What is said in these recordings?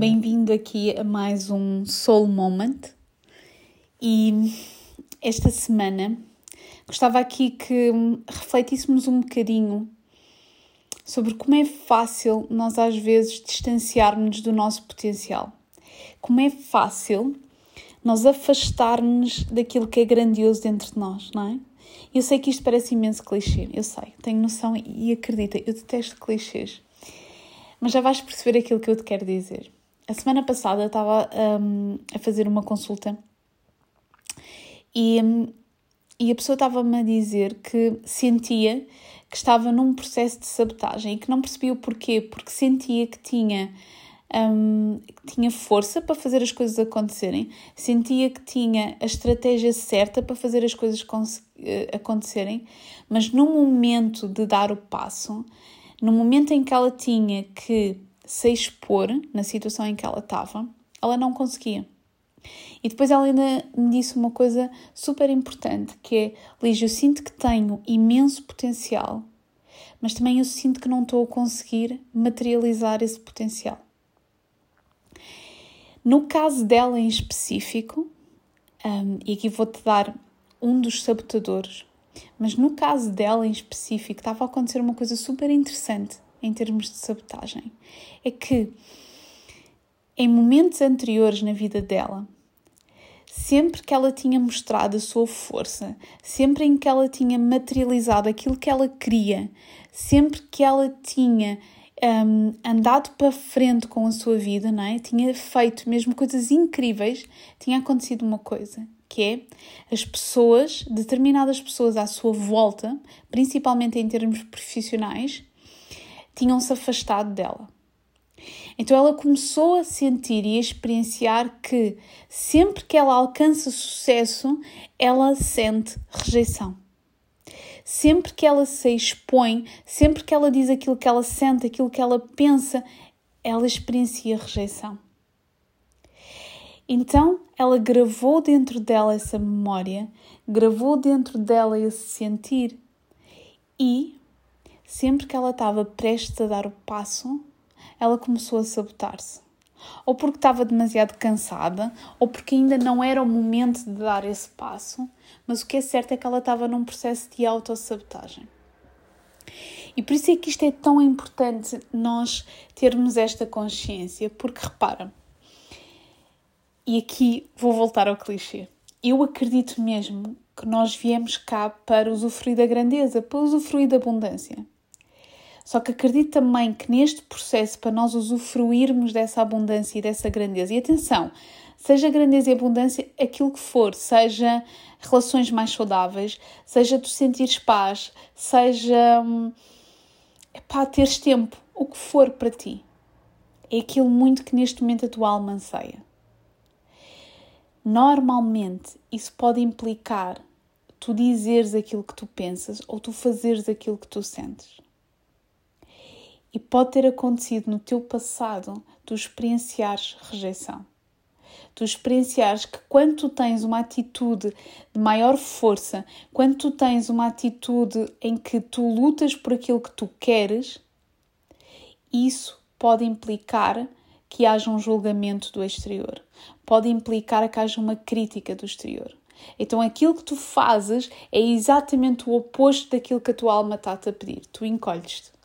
Bem-vindo aqui a mais um Soul Moment e esta semana gostava aqui que refletíssemos um bocadinho sobre como é fácil nós às vezes distanciarmos do nosso potencial. Como é fácil nós afastarmos daquilo que é grandioso dentro de nós, não é? Eu sei que isto parece imenso clichê, eu sei, tenho noção e acredita, eu detesto clichês. Mas já vais perceber aquilo que eu te quero dizer. A semana passada estava um, a fazer uma consulta e, um, e a pessoa estava-me a dizer que sentia que estava num processo de sabotagem e que não percebia o porquê, porque sentia que tinha, um, que tinha força para fazer as coisas acontecerem, sentia que tinha a estratégia certa para fazer as coisas eh, acontecerem, mas no momento de dar o passo, no momento em que ela tinha que se expor na situação em que ela estava, ela não conseguia. E depois ela ainda me disse uma coisa super importante, que é, Lígia, eu sinto que tenho imenso potencial, mas também eu sinto que não estou a conseguir materializar esse potencial. No caso dela em específico, um, e aqui vou-te dar um dos sabotadores, mas no caso dela em específico estava a acontecer uma coisa super interessante em termos de sabotagem é que em momentos anteriores na vida dela, sempre que ela tinha mostrado a sua força, sempre em que ela tinha materializado aquilo que ela queria, sempre que ela tinha um, andado para frente com a sua vida, não é? tinha feito mesmo coisas incríveis, tinha acontecido uma coisa, que é as pessoas, determinadas pessoas à sua volta, principalmente em termos profissionais, tinham-se afastado dela. Então ela começou a sentir e a experienciar que sempre que ela alcança sucesso, ela sente rejeição. Sempre que ela se expõe, sempre que ela diz aquilo que ela sente, aquilo que ela pensa, ela experiencia rejeição. Então ela gravou dentro dela essa memória, gravou dentro dela esse sentir e sempre que ela estava prestes a dar o passo, ela começou a sabotar-se. Ou porque estava demasiado cansada, ou porque ainda não era o momento de dar esse passo, mas o que é certo é que ela estava num processo de autossabotagem. E por isso é que isto é tão importante nós termos esta consciência, porque repara, e aqui vou voltar ao clichê. Eu acredito mesmo que nós viemos cá para usufruir da grandeza, para usufruir da abundância. Só que acredito também que neste processo, para nós usufruirmos dessa abundância e dessa grandeza, e atenção, seja grandeza e abundância aquilo que for, seja relações mais saudáveis, seja tu sentires paz, seja hum, epá, teres tempo, o que for para ti. É aquilo muito que neste momento a tua alma anseia. Normalmente isso pode implicar tu dizeres aquilo que tu pensas ou tu fazeres aquilo que tu sentes. E pode ter acontecido no teu passado tu experienciares rejeição. Tu experienciares que quando tu tens uma atitude de maior força, quando tu tens uma atitude em que tu lutas por aquilo que tu queres, isso pode implicar que haja um julgamento do exterior, pode implicar que haja uma crítica do exterior. Então aquilo que tu fazes é exatamente o oposto daquilo que a tua alma está-te a pedir. Tu encolhes-te.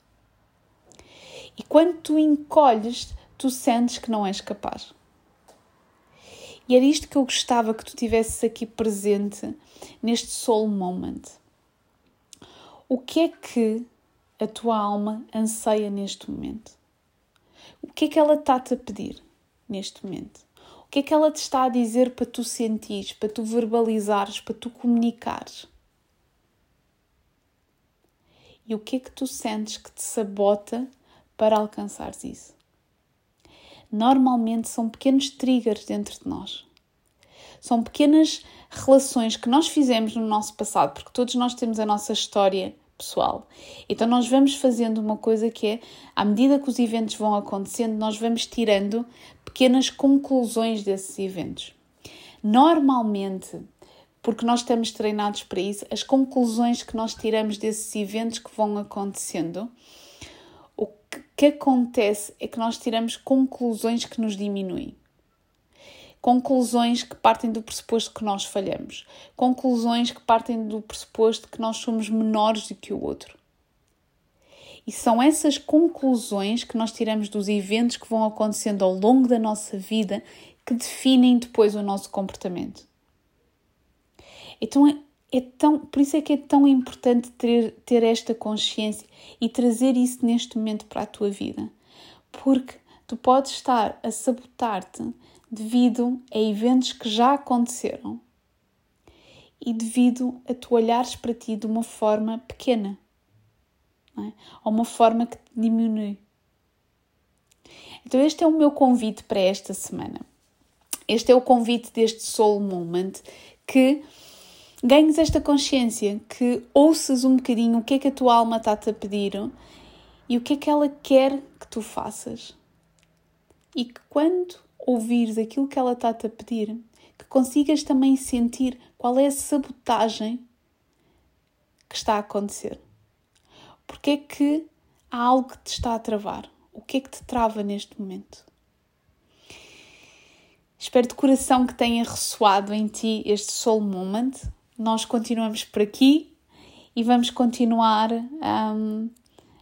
E quando tu encolhes, tu sentes que não és capaz. E era isto que eu gostava que tu tivesses aqui presente neste soul moment. O que é que a tua alma anseia neste momento? O que é que ela está-te a pedir neste momento? O que é que ela te está a dizer para tu sentires, para tu verbalizares, para tu comunicares? E o que é que tu sentes que te sabota para alcançares isso. Normalmente são pequenos triggers dentro de nós. São pequenas relações que nós fizemos no nosso passado, porque todos nós temos a nossa história pessoal. Então nós vamos fazendo uma coisa que é, à medida que os eventos vão acontecendo, nós vamos tirando pequenas conclusões desses eventos. Normalmente, porque nós estamos treinados para isso, as conclusões que nós tiramos desses eventos que vão acontecendo, que acontece é que nós tiramos conclusões que nos diminuem conclusões que partem do pressuposto que nós falhamos, conclusões que partem do pressuposto que nós somos menores do que o outro. E são essas conclusões que nós tiramos dos eventos que vão acontecendo ao longo da nossa vida que definem depois o nosso comportamento. Então é tão, por isso é que é tão importante ter, ter esta consciência e trazer isso neste momento para a tua vida. Porque tu podes estar a sabotar-te devido a eventos que já aconteceram e devido a tu olhares para ti de uma forma pequena, é? ou uma forma que te diminui. Então, este é o meu convite para esta semana. Este é o convite deste Soul Moment que ganhes esta consciência, que ouças um bocadinho o que é que a tua alma está-te a pedir e o que é que ela quer que tu faças. E que quando ouvires aquilo que ela está-te a pedir, que consigas também sentir qual é a sabotagem que está a acontecer. Porque é que há algo que te está a travar? O que é que te trava neste momento? Espero de coração que tenha ressoado em ti este soul moment. Nós continuamos por aqui e vamos continuar um,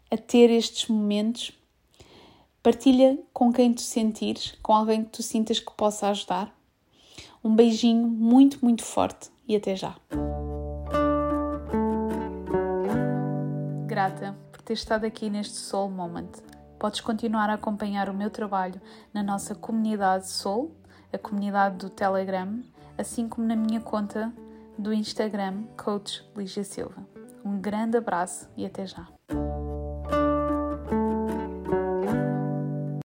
a ter estes momentos Partilha com quem tu sentires, com alguém que tu sintas que possa ajudar. Um beijinho muito, muito forte e até já. Grata por ter estado aqui neste Soul Moment. Podes continuar a acompanhar o meu trabalho na nossa comunidade Soul, a comunidade do Telegram, assim como na minha conta do Instagram, Coach Lígia Silva. Um grande abraço e até já.